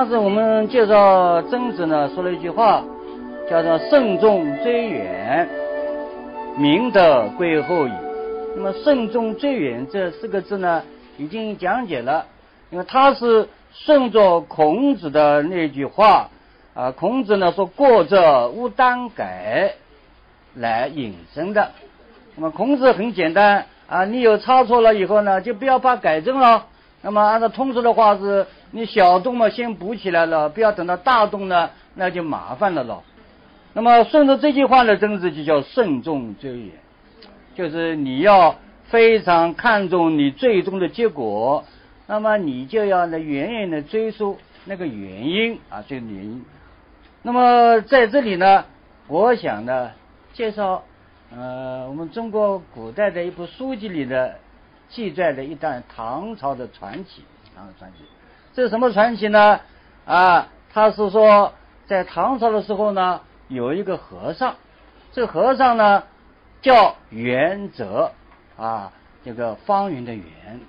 上次我们介绍曾子呢，说了一句话，叫做“慎重追远，明德归后矣”。那么“慎重追远”这四个字呢，已经讲解了，因为它是顺着孔子的那句话啊，孔子呢说“过则勿当改”来引申的。那么孔子很简单啊，你有差错了以后呢，就不要怕改正了。那么按照通俗的话是，你小洞嘛先补起来了，不要等到大洞呢，那就麻烦了咯。那么顺着这句话的真子就叫慎重追远，就是你要非常看重你最终的结果，那么你就要呢远远的追溯那个原因啊，这个原因。那么在这里呢，我想呢介绍呃我们中国古代的一部书籍里的。记载的一段唐朝的传奇，唐朝传奇，这是什么传奇呢？啊，他是说在唐朝的时候呢，有一个和尚，这个和尚呢叫元泽，啊，这个方圆的圆，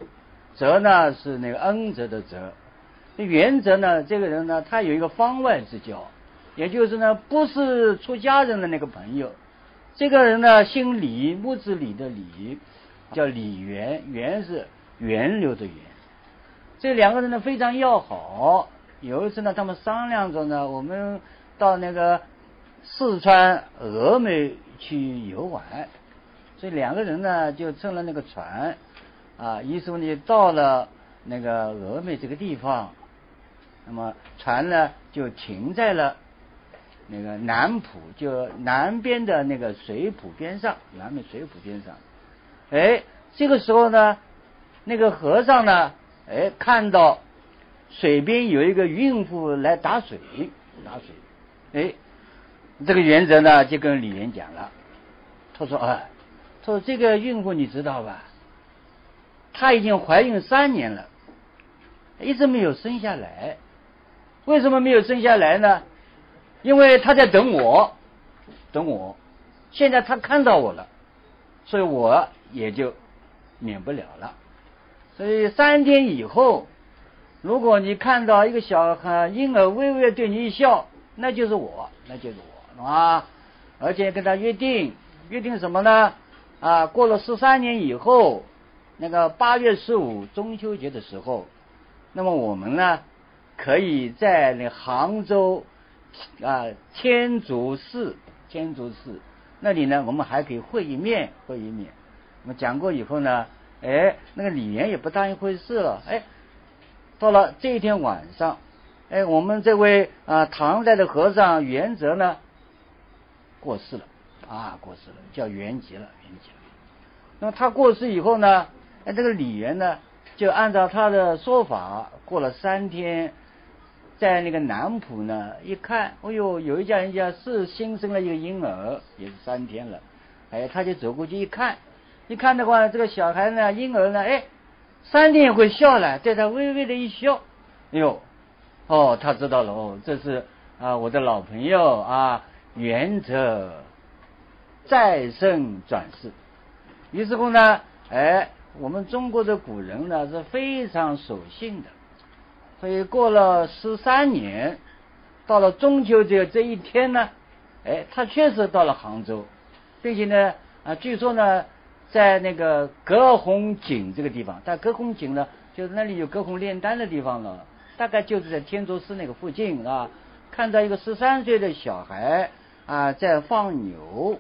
泽呢是那个恩泽的泽，元泽呢这个人呢，他有一个方外之交，也就是呢不是出家人的那个朋友，这个人呢姓李，木子李的李。叫李元，元是源流的源。这两个人呢非常要好。有一次呢，他们商量着呢，我们到那个四川峨眉去游玩。所以两个人呢就乘了那个船，啊，于是呢到了那个峨眉这个地方。那么船呢就停在了那个南浦，就南边的那个水浦边上，南面水浦边上。哎，这个时候呢，那个和尚呢，哎，看到水边有一个孕妇来打水，打水，哎，这个原则呢就跟李岩讲了，他说啊，他说这个孕妇你知道吧？她已经怀孕三年了，一直没有生下来，为什么没有生下来呢？因为她在等我，等我，现在她看到我了，所以我。也就免不了了，所以三天以后，如果你看到一个小孩婴儿微微对你一笑，那就是我，那就是我，啊，而且跟他约定，约定什么呢？啊，过了十三年以后，那个八月十五中秋节的时候，那么我们呢，可以在那杭州啊天竺寺，天竺寺那里呢，我们还可以会一面，会一面。我们讲过以后呢，哎，那个李元也不当一回事了。哎，到了这一天晚上，哎，我们这位啊唐代的和尚元泽呢过世了，啊过世了，叫元吉了，元吉了。那么他过世以后呢，哎，这个李元呢就按照他的说法，过了三天，在那个南浦呢一看，哎呦，有一家人家是新生了一个婴儿，也是三天了，哎，他就走过去一看。你看的话，这个小孩呢，婴儿呢，哎，三天会笑了，对他微微的一笑，哎呦，哦，他知道了，哦，这是啊，我的老朋友啊，元则再生转世。于是乎呢，哎，我们中国的古人呢是非常守信的，所以过了十三年，到了中秋节这一天呢，哎，他确实到了杭州，并且呢，啊，据说呢。在那个隔红井这个地方，但隔红井呢，就是那里有隔红炼丹的地方了，大概就是在天竺寺那个附近啊。看到一个十三岁的小孩啊，在放牛，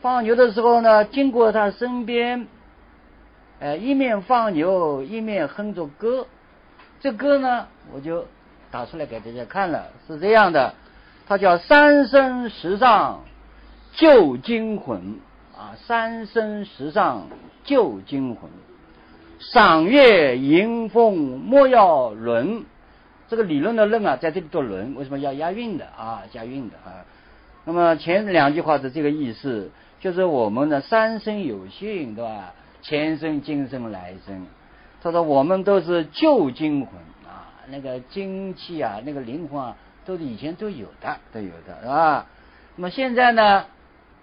放牛的时候呢，经过他身边，呃，一面放牛一面哼着歌，这歌呢，我就打出来给大家看了，是这样的，它叫《三生石上旧惊魂》。啊，三生石上旧惊魂，赏月迎风莫要伦。这个理论的论啊，在这里做伦，为什么要押韵的啊？押韵的啊。那么前两句话是这个意思，就是我们的三生有幸，对吧？前生、今生、来生。他说我们都是旧精魂啊，那个精气啊，那个灵魂啊，都是以前都有的，都有的，是吧？那么现在呢？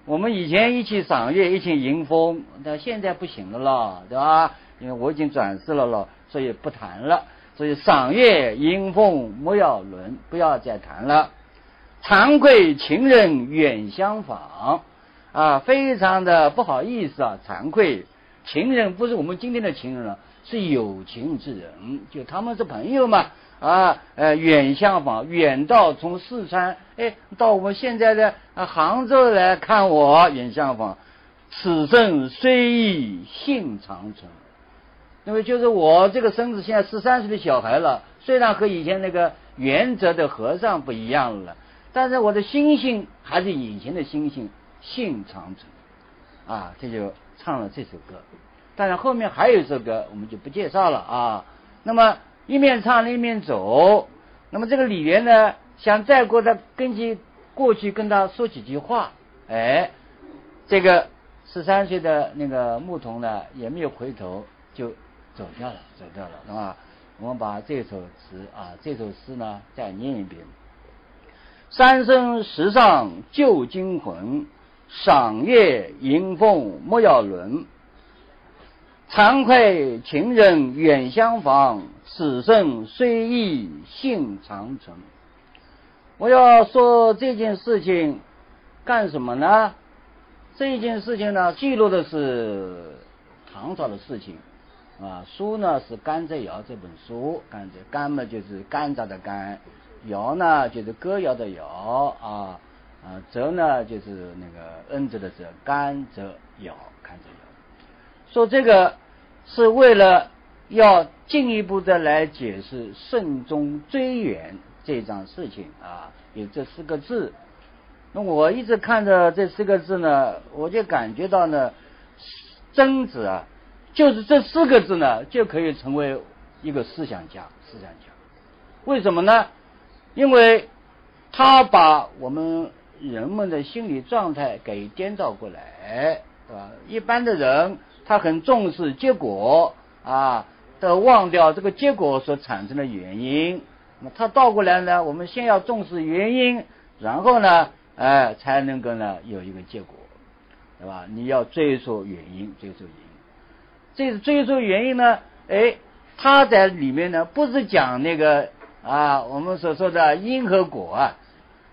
我们以前一起赏月，一起迎风，但现在不行了啦，对吧？因为我已经转世了咯，所以不谈了。所以赏月迎风莫要论，不要再谈了。惭愧情人远相访，啊，非常的不好意思啊，惭愧。情人不是我们今天的情人了，是有情之人，就他们是朋友嘛，啊，呃，远相访，远到从四川，哎，到我们现在的杭州来看我，远相访。此生虽异性长存。那么就是我这个孙子现在十三岁的小孩了，虽然和以前那个原则的和尚不一样了，但是我的心性还是以前的心性，性长存，啊，这就唱了这首歌。当然后面还有一首歌，我们就不介绍了啊。那么一面唱一面走，那么这个李元呢，想再过的根据过去跟他说几句话，哎，这个十三岁的那个牧童呢，也没有回头就。走掉了，走掉了，是吧？我们把这首词啊，这首诗呢，再念一遍：三生石上旧精魂，赏月迎风莫要论。惭愧情人远相访，此生虽异性长存。我要说这件事情干什么呢？这件事情呢，记录的是唐朝的事情。啊，书呢是《甘蔗谣》这本书，甘蔗甘嘛就是甘蔗的甘，谣呢就是歌谣的谣啊啊，蔗呢就是那个恩泽的泽，甘蔗谣，甘蔗谣。说这个是为了要进一步的来解释慎终追远这桩事情啊，有这四个字。那我一直看着这四个字呢，我就感觉到呢，曾子啊。就是这四个字呢，就可以成为一个思想家。思想家，为什么呢？因为他把我们人们的心理状态给颠倒过来，对吧？一般的人他很重视结果啊，都忘掉这个结果所产生的原因。那么他倒过来呢，我们先要重视原因，然后呢，哎，才能够呢有一个结果，对吧？你要追溯原因，追溯原因。这是追溯原因呢？哎，他在里面呢，不是讲那个啊，我们所说的因和果啊，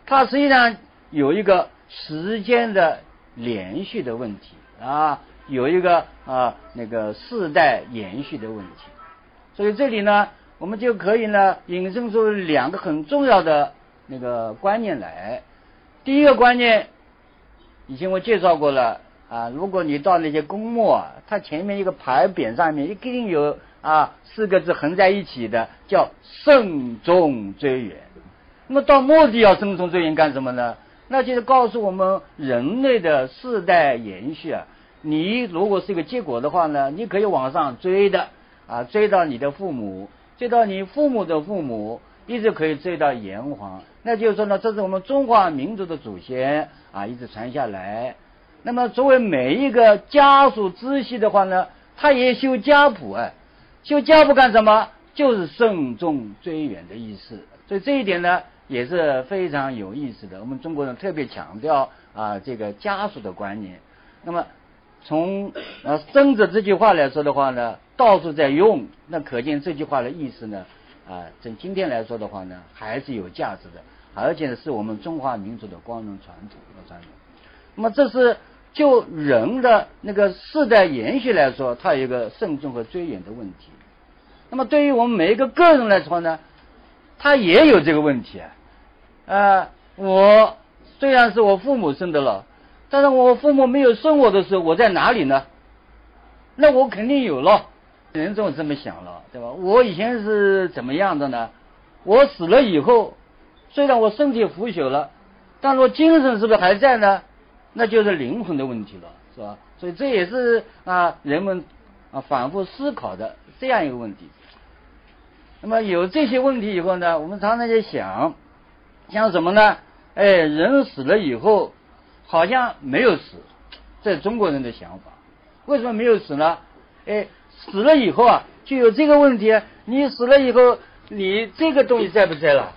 它实际上有一个时间的连续的问题啊，有一个啊那个世代延续的问题。所以这里呢，我们就可以呢引申出两个很重要的那个观念来。第一个观念，以前我介绍过了。啊，如果你到那些公墓啊，它前面一个牌匾上面一定有啊四个字横在一起的，叫慎终追远。那么到墓地要慎终追远干什么呢？那就是告诉我们人类的世代延续啊。你如果是一个结果的话呢，你可以往上追的啊，追到你的父母，追到你父母的父母，一直可以追到炎黄。那就是说呢，这是我们中华民族的祖先啊，一直传下来。那么，作为每一个家属支系的话呢，他也修家谱啊，修家谱干什么？就是慎重追远的意思。所以这一点呢，也是非常有意思的。我们中国人特别强调啊，这个家属的观念。那么，从呃曾子这句话来说的话呢，到处在用，那可见这句话的意思呢，啊，从今天来说的话呢，还是有价值的，而且是我们中华民族的光荣传统和传统。那么，这是。就人的那个世代延续来说，它有一个慎重和追远的问题。那么对于我们每一个个人来说呢，他也有这个问题啊。呃，我虽然是我父母生的了，但是我父母没有生我的时候，我在哪里呢？那我肯定有了。人总这么想了，对吧？我以前是怎么样的呢？我死了以后，虽然我身体腐朽了，但是我精神是不是还在呢？那就是灵魂的问题了，是吧？所以这也是啊人们啊反复思考的这样一个问题。那么有这些问题以后呢，我们常常在想，想什么呢？哎，人死了以后好像没有死，这是中国人的想法。为什么没有死呢？哎，死了以后啊，就有这个问题：你死了以后，你这个东西在不在了？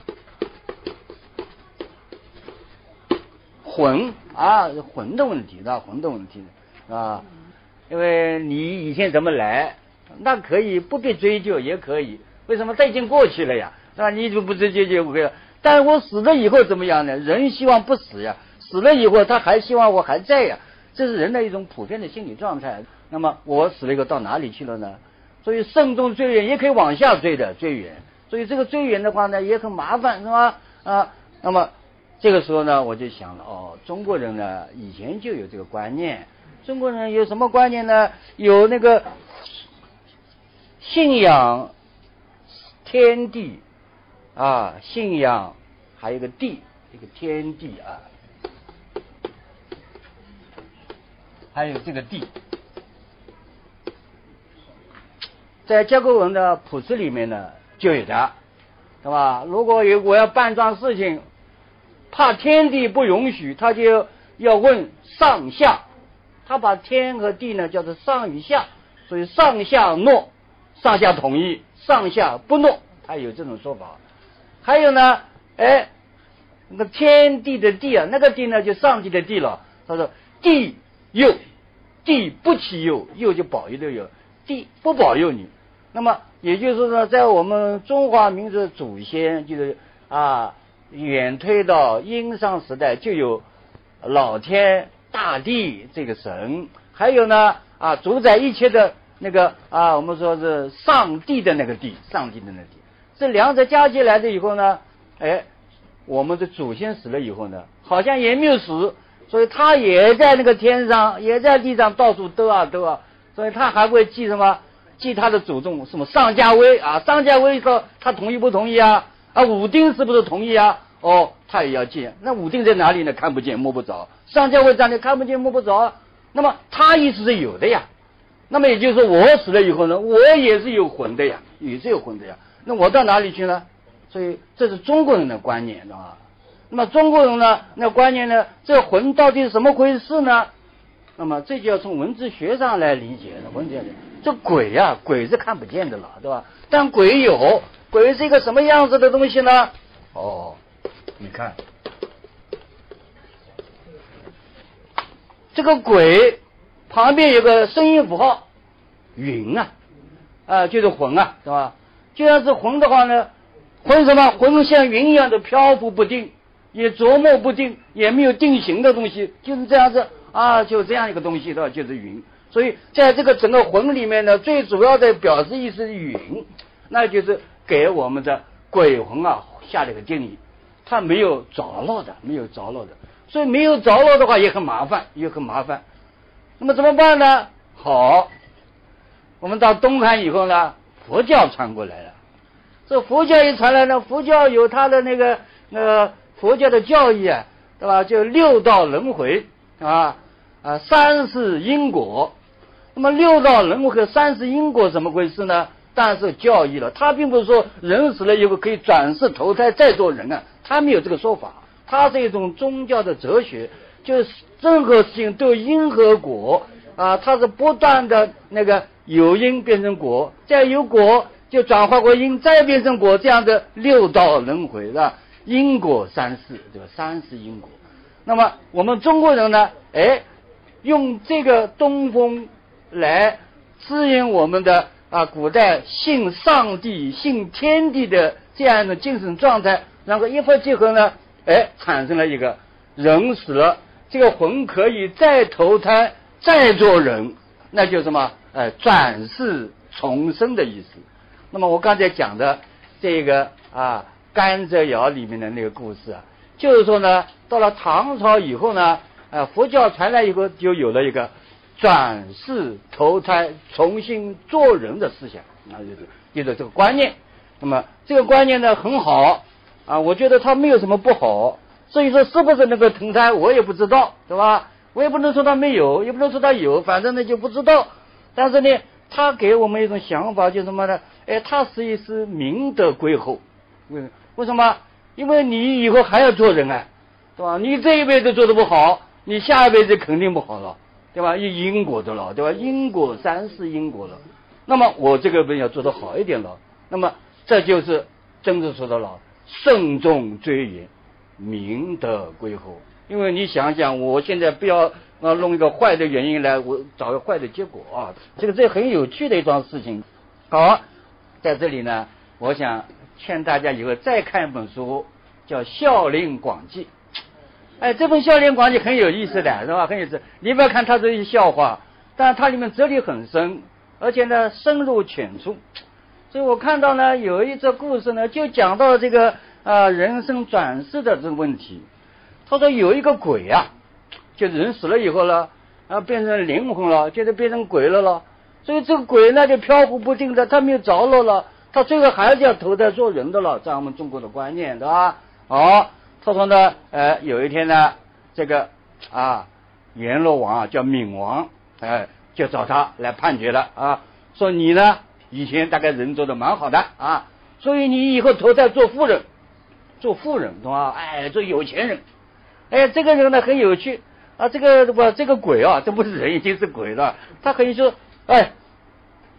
魂。啊，魂的问题，那？魂的问题，啊，因为你以前怎么来，那可以不必追究，也可以。为什么？他已经过去了呀，是吧？你就不追究就可以了。但是我死了以后怎么样呢？人希望不死呀，死了以后他还希望我还在呀，这是人的一种普遍的心理状态。那么我死了以后到哪里去了呢？所以慎重追远也可以往下追的追远，所以这个追远的话呢也很麻烦，是吧？啊，那么这个时候呢我就想了，哦，中国人呢以前就有这个观念，中国人有什么观念呢？有那个信仰天地。啊，信仰还有个地，一个天地啊，还有这个地，在甲骨文的谱子里面呢就有的，对吧？如果有我要办桩事情，怕天地不允许，他就要问上下，他把天和地呢叫做上与下，所以上下诺，上下同意，上下不诺，他有这种说法。还有呢，哎，那个天地的地啊，那个地呢就上帝的地了。他说地佑，地不起佑，佑就保佑的佑，地不保佑你。那么也就是说，在我们中华民族的祖先，就是啊，远推到殷商时代就有老天大地这个神，还有呢啊，主宰一切的那个啊，我们说是上帝的那个地，上帝的那地。这两者加起来的以后呢，哎，我们的祖先死了以后呢，好像也没有死，所以他也在那个天上，也在地上到处兜啊兜啊，所以他还会记什么？记他的祖宗什么上家威啊？上家威说他同意不同意啊？啊，武丁是不是同意啊？哦，他也要见。那武丁在哪里呢？看不见摸不着。上家威在哪里看不见摸不着。那么他意思是有的呀。那么也就是说，我死了以后呢，我也是有魂的呀，也是有魂的呀。那我到哪里去呢？所以这是中国人的观念，知道吧？那么中国人呢，那观念呢，这魂到底是怎么回事呢？那么这就要从文字学上来理解了。文字学，这鬼呀，鬼是看不见的了，对吧？但鬼有，鬼是一个什么样子的东西呢？哦，你看，这个鬼旁边有个声音符号，云啊，啊，就是魂啊，是吧？就像是魂的话呢，魂什么？魂像云一样的漂浮不定，也琢磨不定，也没有定型的东西，就是这样子啊，就这样一个东西，对吧？就是云。所以在这个整个魂里面呢，最主要的表示意思是云，那就是给我们的鬼魂啊下了一个定义，它没有着落的，没有着落的，所以没有着落的话也很麻烦，也很麻烦。那么怎么办呢？好，我们到东汉以后呢？佛教传过来了，这佛教一传来呢，佛教有它的那个那个佛教的教义啊，对吧？就六道轮回啊啊，三世因果。那么六道轮回和三世因果怎么回事呢？当然是教义了。他并不是说人死了以后可以转世投胎再做人啊，他没有这个说法。他是一种宗教的哲学，就是任何事情都有因和果啊，它是不断的那个。有因变成果，再有果就转化为因，再变成果，这样的六道轮回是吧？因果三世，对吧？三世因果。那么我们中国人呢？哎，用这个东风来指引我们的啊，古代信上帝、信天地的这样一种精神状态，然后一拍即合呢，哎，产生了一个人死了，这个魂可以再投胎，再做人，那就什么？呃，转世重生的意思。那么我刚才讲的这个啊，甘蔗窑里面的那个故事啊，就是说呢，到了唐朝以后呢，呃，佛教传来以后，就有了一个转世投胎、重新做人的思想，那就是就是这个观念。那么这个观念呢很好啊，我觉得它没有什么不好。所以说，是不是能够投胎，我也不知道，对吧？我也不能说它没有，也不能说它有，反正呢就不知道。但是呢，他给我们一种想法，就是什么呢？哎，他实际是明德归厚。为什么为什么？因为你以后还要做人啊，对吧？你这一辈子做的不好，你下一辈子肯定不好了，对吧？有因果的了，对吧？因果三世因果了。那么我这个辈要做的好一点了。那么这就是真正说的了，慎重追远，明德归厚。因为你想想，我现在不要。那弄一个坏的原因来，我找个坏的结果啊！这个这很有趣的一桩事情。好，在这里呢，我想劝大家以后再看一本书，叫《孝陵广记》。哎，这本《孝陵广记》很有意思的，是吧？很有意思。你不要看它这些笑话，但它里面哲理很深，而且呢深入浅出。所以我看到呢有一则故事呢，就讲到这个啊人生转世的这个问题。他说有一个鬼啊，就人死了以后呢，啊变成灵魂了，就是变成鬼了了。所以这个鬼呢就飘忽不定的，他没有着落了，他最后还是要投胎做人的了，在我们中国的观念，对吧？好，他说呢，呃，有一天呢，这个啊阎罗王啊叫冥王，哎，就找他来判决了啊，说你呢以前大概人做的蛮好的啊，所以你以后投胎做富人，做富人，懂吧？哎，做有钱人，哎，这个人呢很有趣啊，这个不这个鬼啊，这不是人已经是鬼了，他可以说。哎，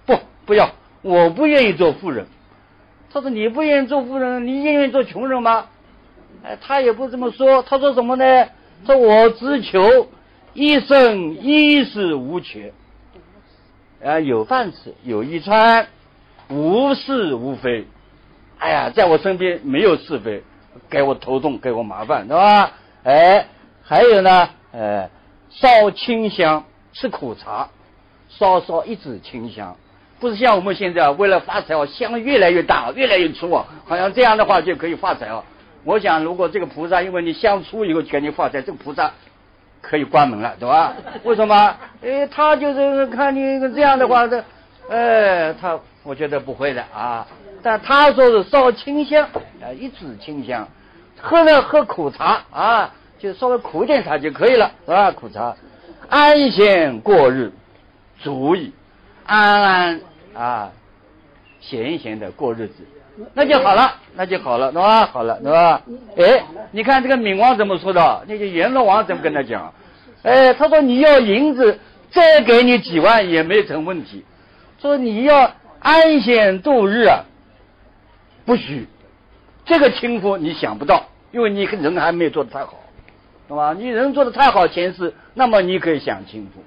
不，不要，我不愿意做富人。他说你不愿意做富人，你愿意做穷人吗？哎，他也不这么说。他说什么呢？说我只求一生衣食无缺，啊，有饭吃，有衣穿，无是无非。哎呀，在我身边没有是非，给我头痛，给我麻烦，对吧？哎，还有呢，呃，烧清香，吃苦茶。烧烧一纸清香，不是像我们现在啊为了发财哦，香越来越大，越来越粗哦，好像这样的话就可以发财哦。我想，如果这个菩萨因为你香粗以后赶紧发财，这个菩萨可以关门了，对吧？为什么？哎，他就是看你这样的话，这，哎，他我觉得不会的啊。但他说是烧清香啊，一支清香，喝了喝苦茶啊，就稍微苦一点茶就可以了，是吧？苦茶，安闲过日。足以安安啊闲闲的过日子，那就好了，那就好了，对吧？好了，对吧？哎，你看这个冥王怎么说的？那个阎罗王怎么跟他讲？哎，他说你要银子，再给你几万也没成问题。说你要安闲度日啊，不许。这个轻浮你想不到，因为你人还没有做的太好，对吧？你人做的太好前世，那么你可以享清福。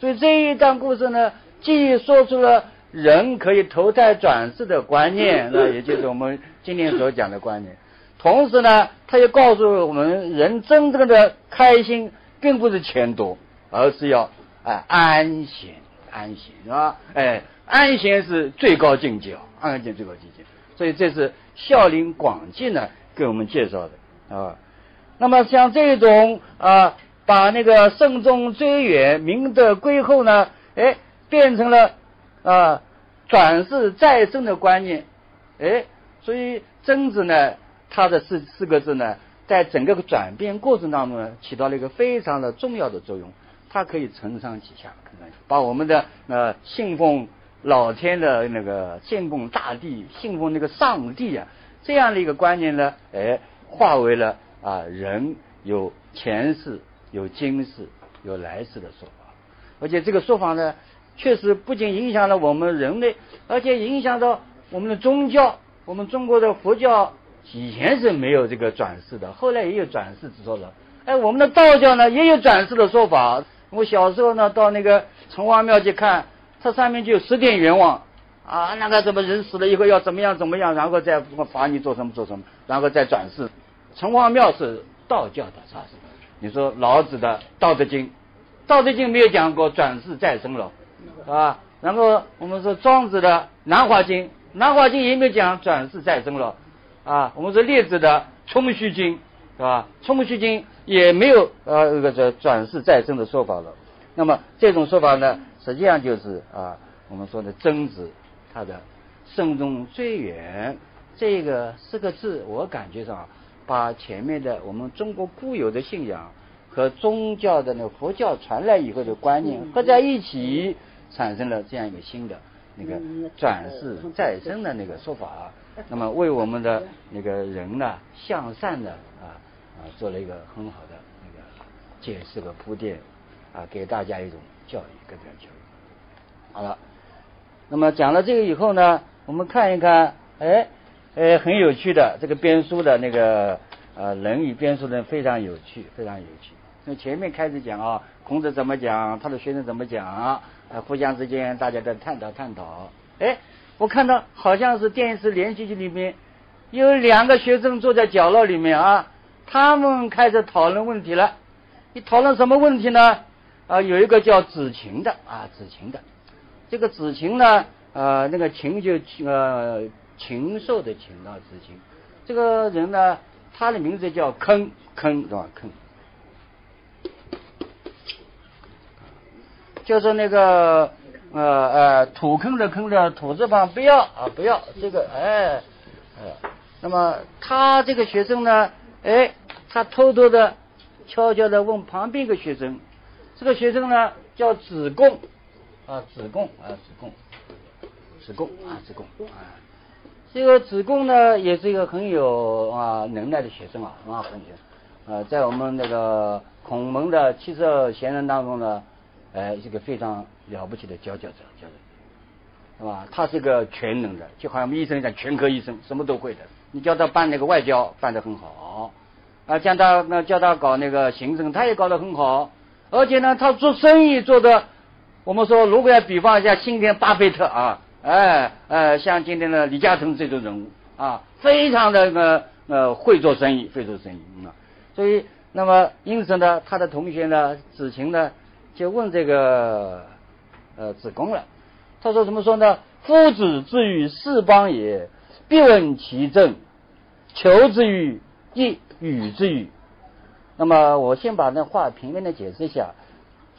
所以这一段故事呢，既说出了人可以投胎转世的观念，那也就是我们今天所讲的观念。同时呢，他又告诉我们，人真正的开心，并不是钱多，而是要哎安闲，安闲是吧？哎，安闲是最高境界啊，安闲最高境界。所以这是《孝陵广记》呢给我们介绍的啊。那么像这种啊。把那个慎终追远、明德归厚呢，哎，变成了啊转世再生的观念，哎，所以曾子呢，他的四四个字呢，在整个转变过程当中呢，起到了一个非常的重要的作用。它可以承上启下，把我们的呃信奉老天的那个信奉大地、信奉那个上帝啊这样的一个观念呢，哎，化为了啊人有前世。有今世、有来世的说法，而且这个说法呢，确实不仅影响了我们人类，而且影响到我们的宗教。我们中国的佛教以前是没有这个转世的，后来也有转世之说的。哎，我们的道教呢也有转世的说法。我小时候呢到那个城隍庙去看，它上面就有十殿阎王啊，那个什么人死了以后要怎么样怎么样，然后再罚你做什么做什么，然后再转世。城隍庙是道教的，是吧？你说老子的《道德经》，《道德经》没有讲过转世再生了，是吧？然后我们说庄子的《南华经》，《南华经》也没有讲转世再生了，啊，我们说列子的《冲虚经》，是吧？《冲虚经》也没有呃那个转转世再生的说法了。那么这种说法呢，实际上就是啊，我们说的曾子他的“慎终追远”这个四个字，我感觉上。把前面的我们中国固有的信仰和宗教的那个佛教传来以后的观念合在一起，产生了这样一个新的那个转世再生的那个说法。那么为我们的那个人呢向善的啊啊做了一个很好的那个解释和铺垫啊，给大家一种教育，跟大家教育。好了，那么讲了这个以后呢，我们看一看，哎。哎，很有趣的这个编书的那个呃《论语》编书人非常有趣，非常有趣。从前面开始讲啊，孔子怎么讲，他的学生怎么讲，呃，互相之间大家在探讨探讨。哎，我看到好像是电视连续剧里面有两个学生坐在角落里面啊，他们开始讨论问题了。你讨论什么问题呢？啊，有一个叫子晴的啊，子晴的，这个子晴呢，呃，那个禽就呃禽兽的禽啊，子晴，这个人呢，他的名字叫坑坑是吧？坑。就是那个呃呃土坑的坑的土字旁不要啊不要。这个哎呃，那么他这个学生呢哎他偷偷的悄悄的问旁边一个学生，这个学生呢叫子贡啊子贡啊子贡。子贡啊子贡。啊这个子贡呢也是一个很有啊能耐的学生啊啊很学。呃在我们那个孔门的七十二贤人当中呢。哎，这个非常了不起的佼佼者，佼佼，是吧？他是个全能的，就好像我们医生讲全科医生，什么都会的。你叫他办那个外交，办得很好啊；叫他那叫他搞那个行政，他也搞得很好。而且呢，他做生意做的，我们说如果要比方一下，今天巴菲特啊，哎哎，像今天的李嘉诚这种人物啊，非常的呃呃会做生意，会做生意啊。所以，那么因此呢，他的同学呢，子晴呢。就问这个呃子贡了，他说怎么说呢？夫子之于四邦也，必问其政；求之于亦与之与。那么我先把那话平面的解释一下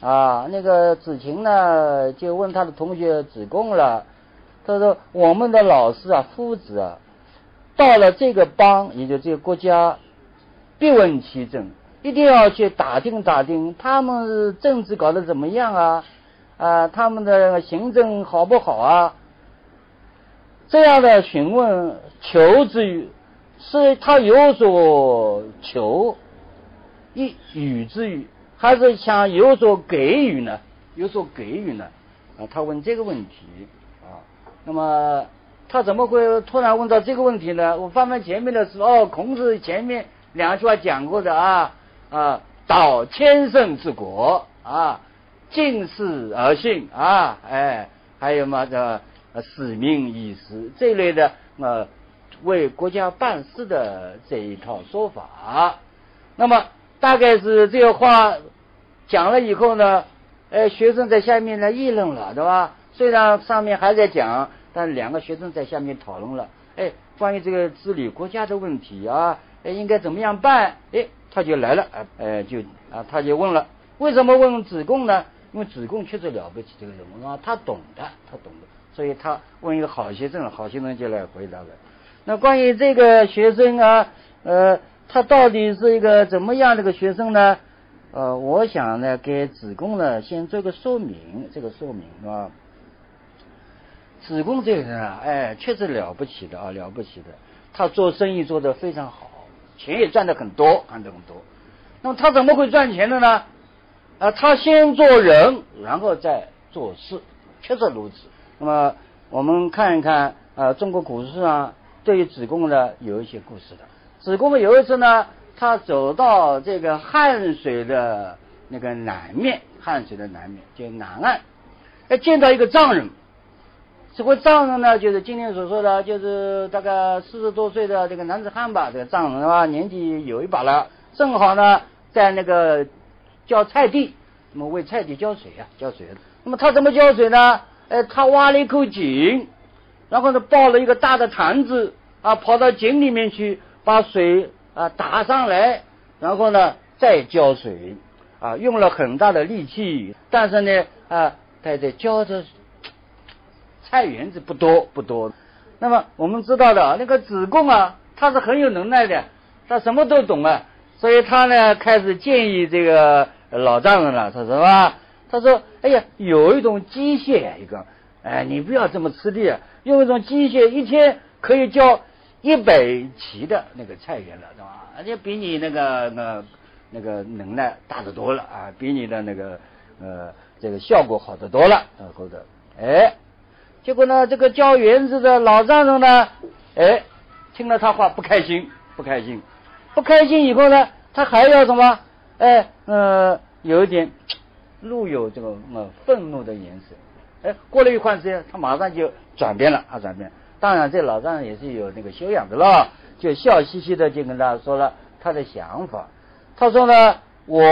啊。那个子晴呢，就问他的同学子贡了。他说：“我们的老师啊，夫子啊，到了这个邦，也就这个国家，必问其政。”一定要去打听打听，他们政治搞得怎么样啊？啊，他们的行政好不好啊？这样的询问求之于，是他有所求，一与之于，还是想有所给予呢？有所给予呢？啊，他问这个问题啊，那么他怎么会突然问到这个问题呢？我翻翻前面的时候，孔子前面两句话讲过的啊。啊，导千乘之国啊，敬事而信啊，哎，还有嘛这使命以时这类的呃，为国家办事的这一套说法。那么大概是这个话讲了以后呢，哎，学生在下面呢议论了，对吧？虽然上面还在讲，但两个学生在下面讨论了，哎，关于这个治理国家的问题啊，哎，应该怎么样办？哎。他就来了，哎哎，就啊，他就问了，为什么问子贡呢？因为子贡确实了不起，这个人物啊，他懂的，他懂的，所以他问一个好学生，好学生就来回答了。那关于这个学生啊，呃，他到底是一个怎么样的个学生呢？呃，我想呢，给子贡呢先做个说明，这个说明是吧？子贡这个人啊，哎，确实了不起的啊，了不起的，他做生意做得非常好。钱也赚的很多，赚的很多。那么他怎么会赚钱的呢？啊，他先做人，然后再做事，确实如此。那么我们看一看啊，中国古书上对于子贡呢有一些故事的。子贡有一次呢，他走到这个汉水的那个南面，汉水的南面就南岸，哎，见到一个丈人。这位藏人呢，就是今天所说的，就是大概四十多岁的这个男子汉吧。这个藏人啊，年纪有一把了，正好呢在那个浇菜地，那么为菜地浇水啊，浇水。那么他怎么浇水呢？哎，他挖了一口井，然后呢抱了一个大的坛子啊，跑到井里面去把水啊打上来，然后呢再浇水啊，用了很大的力气，但是呢啊，他在浇着。菜园子不多不多，那么我们知道的那个子贡啊，他是很有能耐的，他什么都懂啊，所以他呢开始建议这个老丈人了，他说吧，他说，哎呀，有一种机械一个，哎，你不要这么吃力啊，用一种机械一天可以浇一百畦的那个菜园了，是吧？而且比你那个那那个能耐大得多了啊，比你的那个呃这个效果好得多了，或者哎。结果呢，这个教园子的老丈人呢，哎，听了他话不开心，不开心，不开心以后呢，他还要什么？哎，呃，有一点，露有这个呃愤怒的颜色。哎，过了一段时间，他马上就转变了，啊，转变。当然，这老丈人也是有那个修养的了，就笑嘻嘻的就跟他说了他的想法。他说呢，我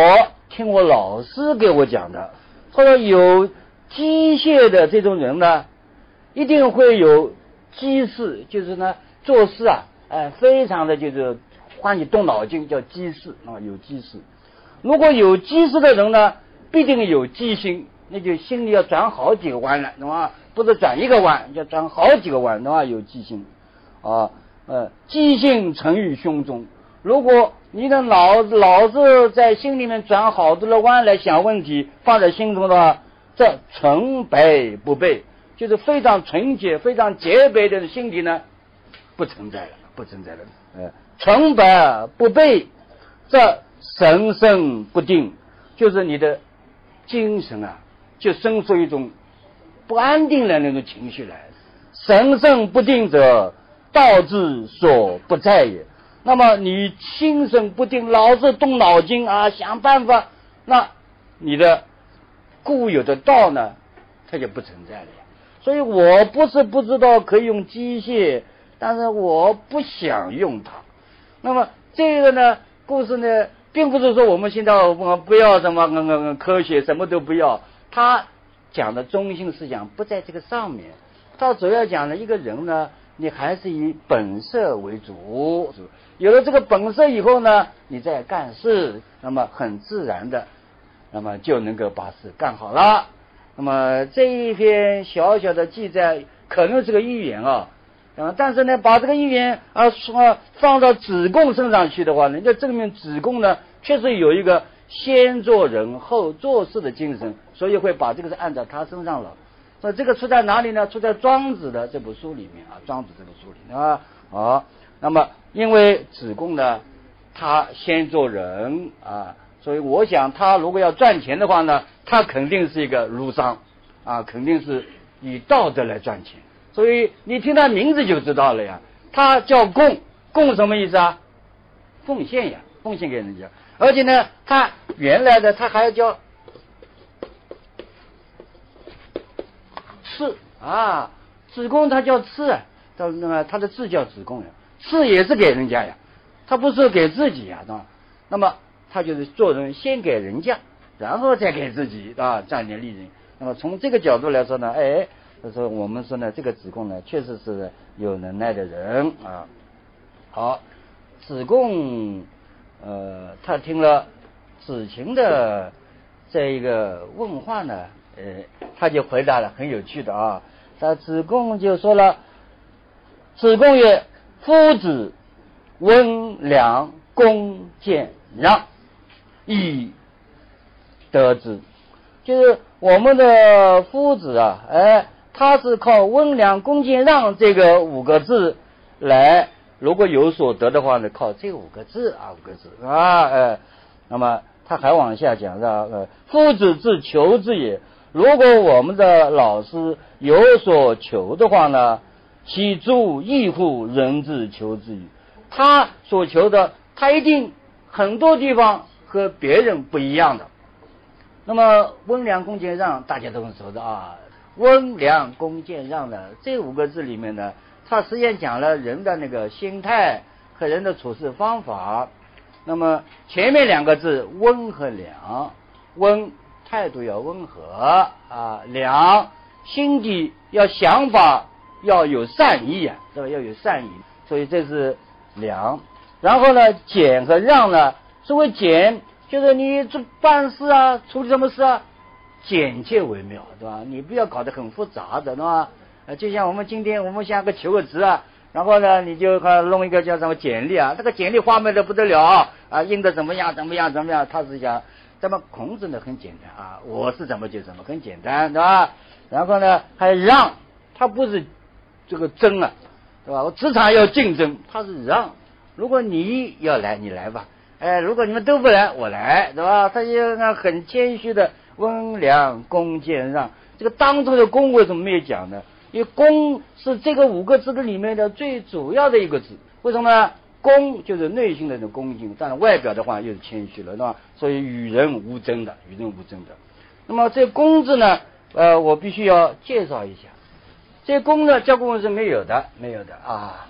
听我老师给我讲的，他说有机械的这种人呢，一定会有机事，就是呢做事啊，哎，非常的就是欢喜动脑筋，叫机事啊，有机事。如果有机事的人呢，必定有机心，那就心里要转好几个弯了，懂吗？不是转一个弯，要转好几个弯，懂吗？有机心啊，呃，机性沉于胸中。如果你的脑老是在心里面转好多的弯来想问题，放在心中的话，这纯白不备，就是非常纯洁、非常洁白的心底呢，不存在了，不存在了。呃，纯白不备，这神圣不定，就是你的精神啊，就生出一种不安定的那种情绪来。神圣不定者，道之所不在也。那么你心神不定，老是动脑筋啊，想办法，那你的固有的道呢，它就不存在了。所以我不是不知道可以用机械，但是我不想用它。那么这个呢，故事呢，并不是说我们现在我们不要什么科学，什么都不要。他讲的中心思想不在这个上面，他主要讲的一个人呢，你还是以本色为主。有了这个本色以后呢，你再干事，那么很自然的，那么就能够把事干好了。那么这一篇小小的记载可能是个寓言啊，啊，但是呢，把这个寓言啊说放到子贡身上去的话呢，就证明子贡呢确实有一个先做人后做事的精神，所以会把这个是按照他身上了。那这个出在哪里呢？出在庄子的这部书里面啊，庄子这部书里啊，好，那么。因为子贡呢，他先做人啊，所以我想他如果要赚钱的话呢，他肯定是一个儒商啊，肯定是以道德来赚钱。所以你听他名字就知道了呀，他叫贡，贡什么意思啊？奉献呀，奉献给人家。而且呢，他原来的他还要叫赐啊，子贡他叫赐，他那么他的字叫子贡呀。赐也是给人家呀，他不是给自己呀，是吧？那么他就是做人先给人家，然后再给自己啊，赚点利润。那么从这个角度来说呢，哎，他说我们说呢，这个子贡呢，确实是有能耐的人啊。好，子贡呃，他听了子晴的这一个问话呢，呃，他就回答了，很有趣的啊。他子贡就说了，子贡曰。夫子温良恭俭让，以得之。就是我们的夫子啊，哎，他是靠温良恭俭让这个五个字来，如果有所得的话呢，靠这五个字啊，五个字啊，哎，那么他还往下讲是吧？呃，夫子自求之也。如果我们的老师有所求的话呢？其诸异乎人之求之矣。他所求的，他一定很多地方和别人不一样的。那么温良恭俭让，大家都很熟的啊。温良恭俭让的这五个字里面呢，它实际上讲了人的那个心态和人的处事方法。那么前面两个字温和良，温态度要温和啊，良心底要想法。要有善意啊，是吧？要有善意，所以这是良。然后呢，俭和让呢，所谓简，就是你做办事啊，处理什么事啊，简洁为妙，对吧？你不要搞得很复杂的，对吧？呃，就像我们今天，我们想个求个职啊，然后呢，你就看弄一个叫什么简历啊，这个简历花美的不得了啊，印的怎么样，怎么样，怎么样？他是讲，咱们孔子呢很简单啊，我是怎么就怎么，很简单，对吧？然后呢，还让，他不是。这个争啊，对吧？我职场要竞争，他是让。如果你要来，你来吧。哎，如果你们都不来，我来，对吧？他就那很谦虚的温良恭俭让。这个当中的恭为什么没有讲呢？因为恭是这个五个字的里面的最主要的一个字。为什么呢？恭就是内心的那种恭敬，但是外表的话又是谦虚了，对吧？所以与人无争的，与人无争的。那么这恭字呢，呃，我必须要介绍一下，这宫呢，教宫是没有的，没有的啊。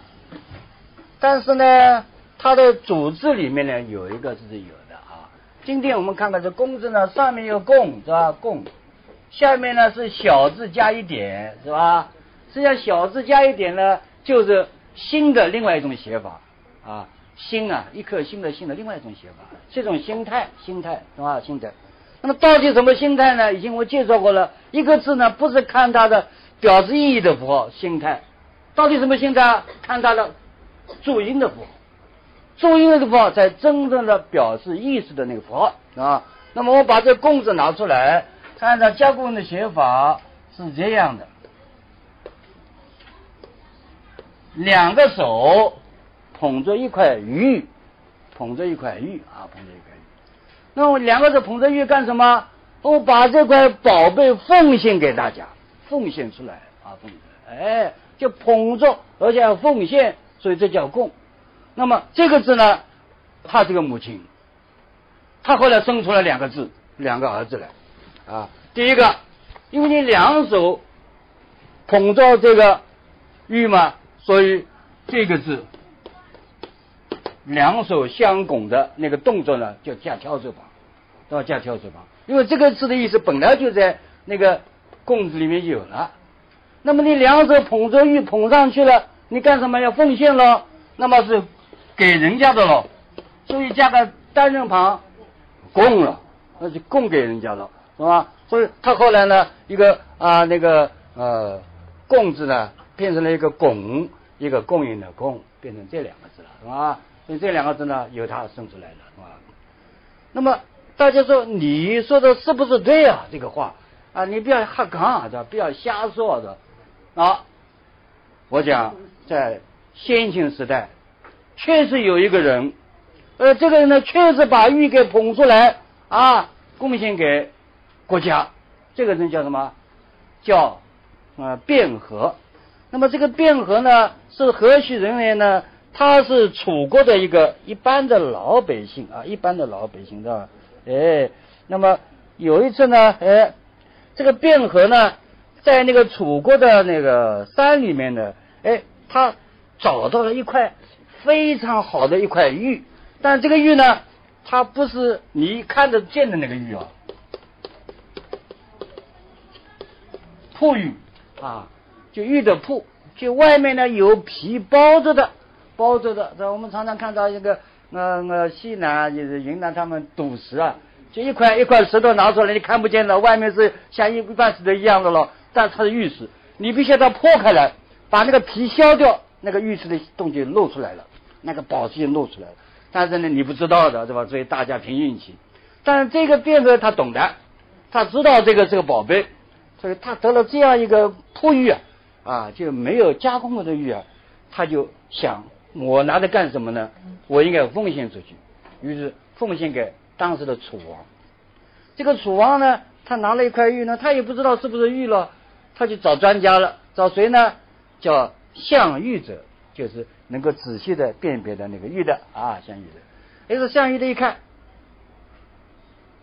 但是呢，它的组织里面呢，有一个是有的啊。今天我们看看这公字呢，上面有贡是吧？贡，下面呢是小字加一点是吧？实际上小字加一点呢，就是新的另外一种写法啊。心啊，一颗心的心的另外一种写法，是一种心态，心态是吧？心态。那么到底什么心态呢？已经我介绍过了，一个字呢，不是看它的表示意义的符号，心态。到底什么心态？看它的注音的符号，注音的符号才真正的表示意思的那个符号啊。那么我把这“共”字拿出来，看到加工的写法是这样的，两个手。捧着一块玉，捧着一块玉啊，捧着一块玉。那么两个手捧着玉干什么？我把这块宝贝奉献给大家，奉献出来啊，奉献。哎，就捧着，而且要奉献，所以这叫供。那么这个字呢，他这个母亲，他后来生出了两个字，两个儿子来啊。第一个，因为你两手捧着这个玉嘛，所以这个字。两手相拱的那个动作呢，叫加挑手旁，都要加挑手旁。因为这个字的意思本来就在那个“供”字里面有了。那么你两手捧着玉捧上去了，你干什么要奉献了？那么是给人家的了，所以加个单人旁，供了，那就供给人家了，是吧？所以他后来呢，一个啊那个呃“供”字呢，变成了一个“拱”，一个供应的“供”，变成这两个字了，是吧？所以这两个字呢，由他生出来的，是吧？那么大家说，你说的是不是对啊？这个话啊，你不要瞎讲，是吧？不要瞎说的啊！我讲，在先秦时代，确实有一个人，呃，这个人呢，确实把玉给捧出来啊，贡献给国家。这个人叫什么？叫啊卞和。那么这个卞和呢，是何许人也呢？他是楚国的一个一般的老百姓啊，一般的老百姓，是吧？哎，那么有一次呢，哎，这个卞和呢，在那个楚国的那个山里面呢，哎，他找到了一块非常好的一块玉，但这个玉呢，它不是你看得见的那个玉啊，璞玉啊，就玉的璞，就外面呢有皮包着的。包着的，这我们常常看到一个，呃呃，西南就是云南，他们赌石啊，就一块一块石头拿出来，你看不见了，外面是像一一般石头一样的了，但它是玉石，你必须要它破开来，把那个皮削掉，那个玉石的东西露出来了，那个宝石也露出来了。但是呢，你不知道的，对吧？所以大家凭运气。但是这个卞和他懂得，他知道这个是个宝贝，所以他得了这样一个璞玉啊，啊，就没有加工过的玉啊，他就想。我拿着干什么呢？我应该奉献出去，于是奉献给当时的楚王。这个楚王呢，他拿了一块玉呢，他也不知道是不是玉了，他就找专家了，找谁呢？叫相玉者，就是能够仔细的辨别的那个玉的啊，相玉的。哎，这相玉的一看，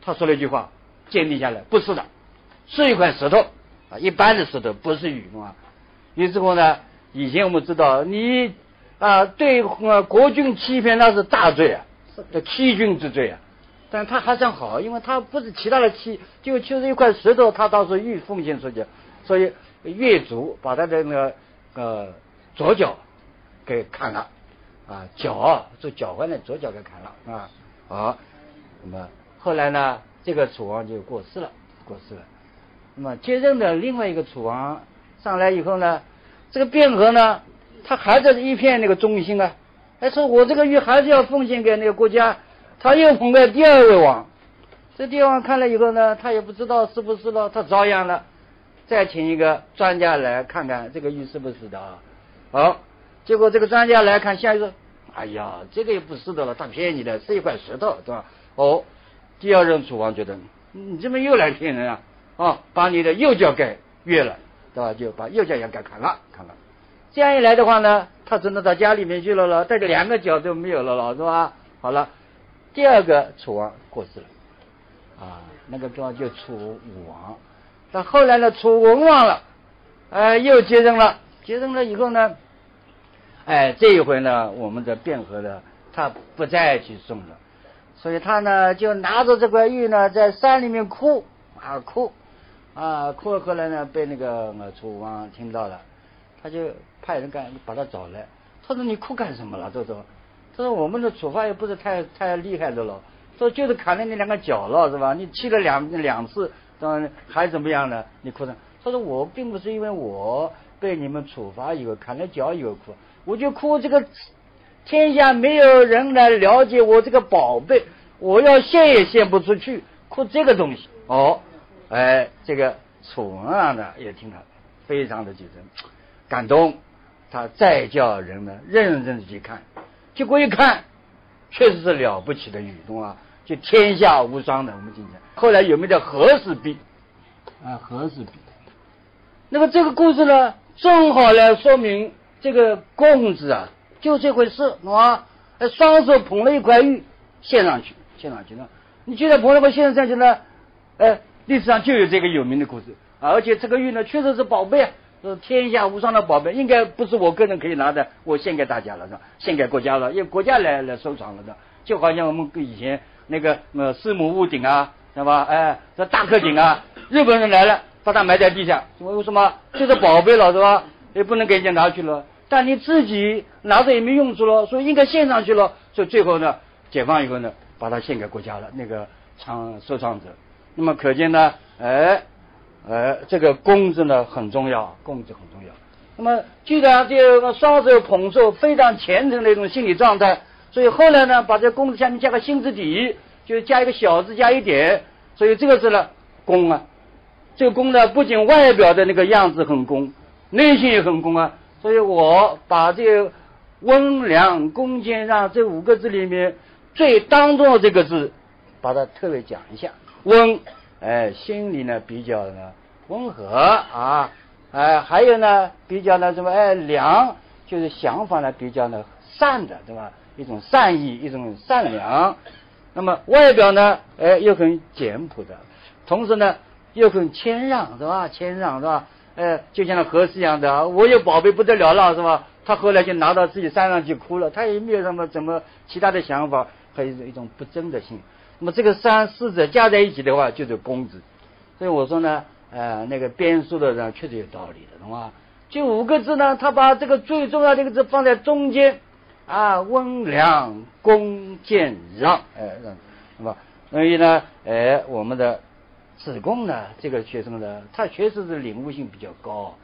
他说了一句话，鉴定下来不是的，是一块石头啊，一般的石头不是玉啊。于是乎呢，以前我们知道你。啊，对呃国君欺骗那是大罪啊，这欺君之罪啊。但他还算好，因为他不是其他的欺，就就是一块石头，他倒是玉奉献出去，所以越族把他的那个呃左脚给砍了啊，脚做脚踝的左脚给砍了啊。好，那么后来呢，这个楚王就过世了，过世了。那么接任的另外一个楚王上来以后呢，这个卞和呢。他还在一片那个忠心啊，还，说我这个玉还是要奉献给那个国家。他又捧给第二位王，这第二王看了以后呢，他也不知道是不是了，他照样了，再请一个专家来看看这个玉是不是的啊。好，结果这个专家来看，下一个，哎呀，这个也不是的了，他骗你的，是一块石头，对吧？哦，第二任楚王觉得你怎么又来骗人啊？啊，把你的右脚给越了，对吧？就把右脚也给砍了，砍了。这样一来的话呢，他只能到家里面去了了，带着两个脚都没有了了，是吧？好了，第二个楚王过世了，啊，那个叫就楚武王，但后来呢，楚文王了，哎，又接任了，接任了以后呢，哎，这一回呢，我们的卞和呢，他不再去送了，所以他呢就拿着这块玉呢，在山里面哭啊哭啊哭，后来呢被那个楚王听到了，他就派人干把他找来，他说你哭干什么了？他说，他说我们的处罚也不是太太厉害的了。说就是砍了你两个脚了，是吧？你气了两两次，当然还怎么样呢？你哭什他说我并不是因为我被你们处罚以后砍了脚以后哭，我就哭这个天下没有人来了解我这个宝贝，我要献也献不出去，哭这个东西。哦，哎，这个楚文王呢也听了，非常的几声感动，他再叫人呢认认真真去看，结果一看，确实是了不起的雨动啊。就天下无双的，我们今天后来有没有叫和氏璧啊？和氏璧。那么这个故事呢，正好来说明这个公子啊，就这回事，懂吗？双手捧了一块玉献上去，献上去呢。你既然捧了块献上去呢，哎，历史上就有这个有名的故事，而且这个玉呢，确实是宝贝啊，是天下无双的宝贝，应该不是我个人可以拿的，我献给大家了，是吧？献给国家了，因为国家来来收藏了的，就好像我们以前。那个呃四亩屋顶啊，知道吧？哎，这大客厅啊，日本人来了，把它埋在地下，为什么？就是宝贝了，是吧？也不能给人家拿去了。但你自己拿着也没用处了，所以应该献上去了。所以最后呢，解放以后呢，把它献给国家了，那个唱收藏者。那么可见呢，哎，哎，这个公字呢很重要，公字很重要。那么既然这个双手捧受，非常虔诚的一种心理状态。所以后来呢，把这“公”字下面加个心字底，就加一个小字加一点，所以这个字呢，公啊，这个公呢，不仅外表的那个样子很公，内心也很公啊。所以我把这个“温良恭俭让”这五个字里面最当中的这个字，把它特别讲一下。温，哎，心里呢比较呢温和啊，哎，还有呢比较呢什么？哎，良，就是想法呢比较呢善的，对吧？一种善意，一种善良，那么外表呢，哎，又很简朴的，同时呢，又很谦让，是吧？谦让，是吧？哎，就像那和氏一样的，我有宝贝不得了了，是吧？他后来就拿到自己山上去哭了，他也没有什么怎么其他的想法，还有一种不争的心。那么这个三四者加在一起的话，就是公子。所以我说呢，呃，那个编书的人确实有道理的，懂吗？就五个字呢，他把这个最重要的一个字放在中间。啊，温良恭俭让，哎，让，是吧，所以呢，哎，我们的子贡呢，这个学生呢，他确实是领悟性比较高，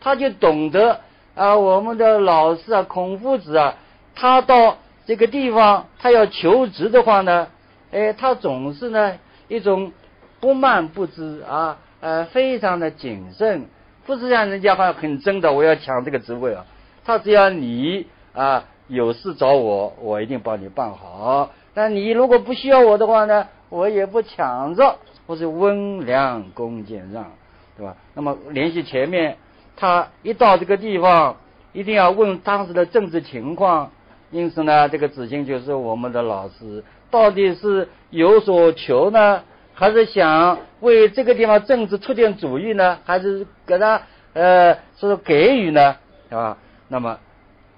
他就懂得啊，我们的老师啊，孔夫子啊，他到这个地方，他要求职的话呢，哎，他总是呢一种不慢不知啊，呃，非常的谨慎，不是像人家好像很争的，我要抢这个职位啊，他只要你啊。有事找我，我一定帮你办好。但你如果不需要我的话呢，我也不抢着。我是温良恭俭让，对吧？那么联系前面，他一到这个地方，一定要问当时的政治情况。因此呢，这个子敬就是我们的老师，到底是有所求呢，还是想为这个地方政治出点主意呢，还是给他呃是给予呢，啊？那么。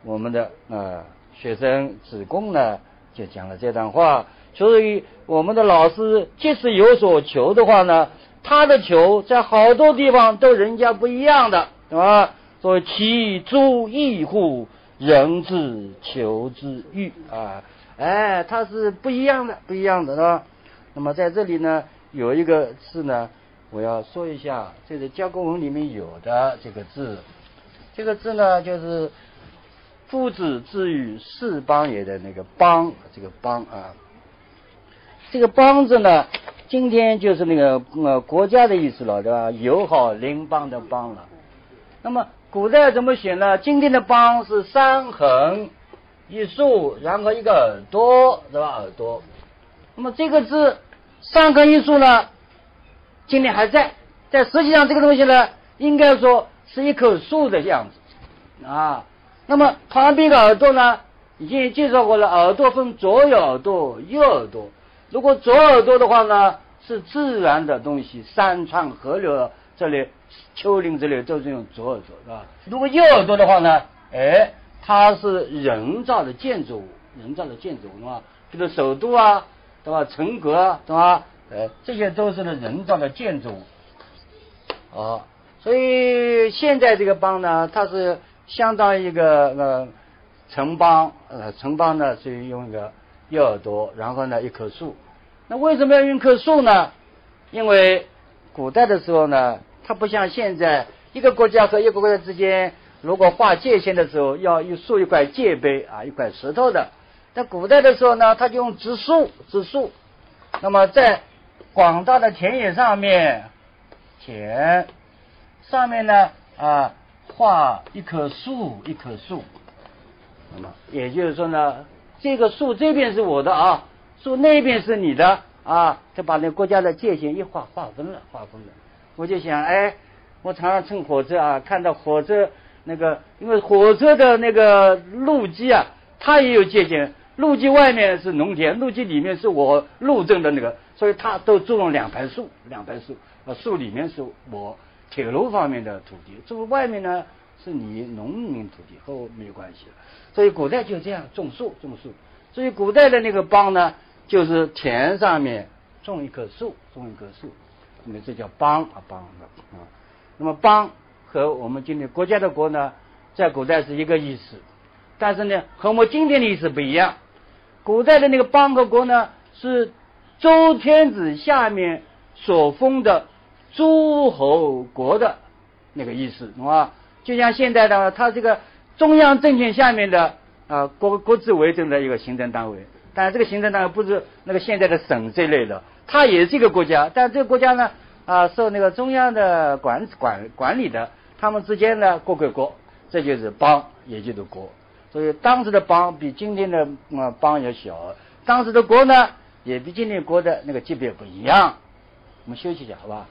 我们的呃学生子贡呢，就讲了这段话。所以我们的老师即使有所求的话呢，他的求在好多地方都人家不一样的，是吧？所以其诸异乎？人之求之欲啊，哎，他是不一样的，不一样的，是吧？那么在这里呢，有一个字呢，我要说一下，这是教公文里面有的这个字，这个字呢，就是。夫子之与四邦也的那个邦，这个邦啊，这个邦字呢，今天就是那个呃国家的意思了，对吧？友好邻邦的邦了。那么古代怎么写呢？今天的邦是三横一竖，然后一个耳朵，对吧？耳朵。那么这个字三横一竖呢，今天还在，但实际上这个东西呢，应该说是一棵树的样子啊。那么旁边的耳朵呢？已经介绍过了，耳朵分左耳朵、右耳朵。如果左耳朵的话呢，是自然的东西，山川河流这里丘陵这里都是用左耳朵，是吧？如果右耳朵的话呢，哎，它是人造的建筑物，人造的建筑物，是吧？比如首都啊，对吧？城阁啊，对吧？呃，这些都是呢人造的建筑物，啊，所以现在这个邦呢，它是相当于一个呃城邦，呃城邦呢是用一个右耳朵，然后呢一棵树。那为什么要用棵树呢？因为古代的时候呢，它不像现在，一个国家和一个国家之间，如果划界限的时候，要一竖一块界碑啊，一块石头的。在古代的时候呢，他就用植树，植树。那么在广大的田野上面，田上面呢啊画一棵树，一棵树。那么也就是说呢，这个树这边是我的啊，树那边是你的啊，就把那国家的界限一划划分了，划分了。我就想，哎，我常常乘火车啊，看到火车那个，因为火车的那个路基啊，它也有界限。路基外面是农田，路基里面是我路政的那个，所以它都种了两排树，两排树，呃，树里面是我铁路方面的土地，这个外面呢是你农民土地，和我没有关系了所以古代就这样种树，种树。所以古代的那个邦呢，就是田上面种一棵树，种一棵树，那么这叫邦啊邦的啊。那么邦和我们今天国家的国呢，在古代是一个意思，但是呢，和我们今天的意思不一样。古代的那个邦和国呢，是周天子下面所封的诸侯国的那个意思，懂吧？就像现在的，它这个中央政权下面的啊国国治为政的一个行政单位，但是这个行政单位不是那个现在的省这类的，它也是一个国家，但这个国家呢啊受那个中央的管管管理的，他们之间呢各归国，这就是邦，也就是国。所以当时的邦比今天的啊邦要小，当时的国呢也比今天国的那个级别不一样。我们休息一下，好吧？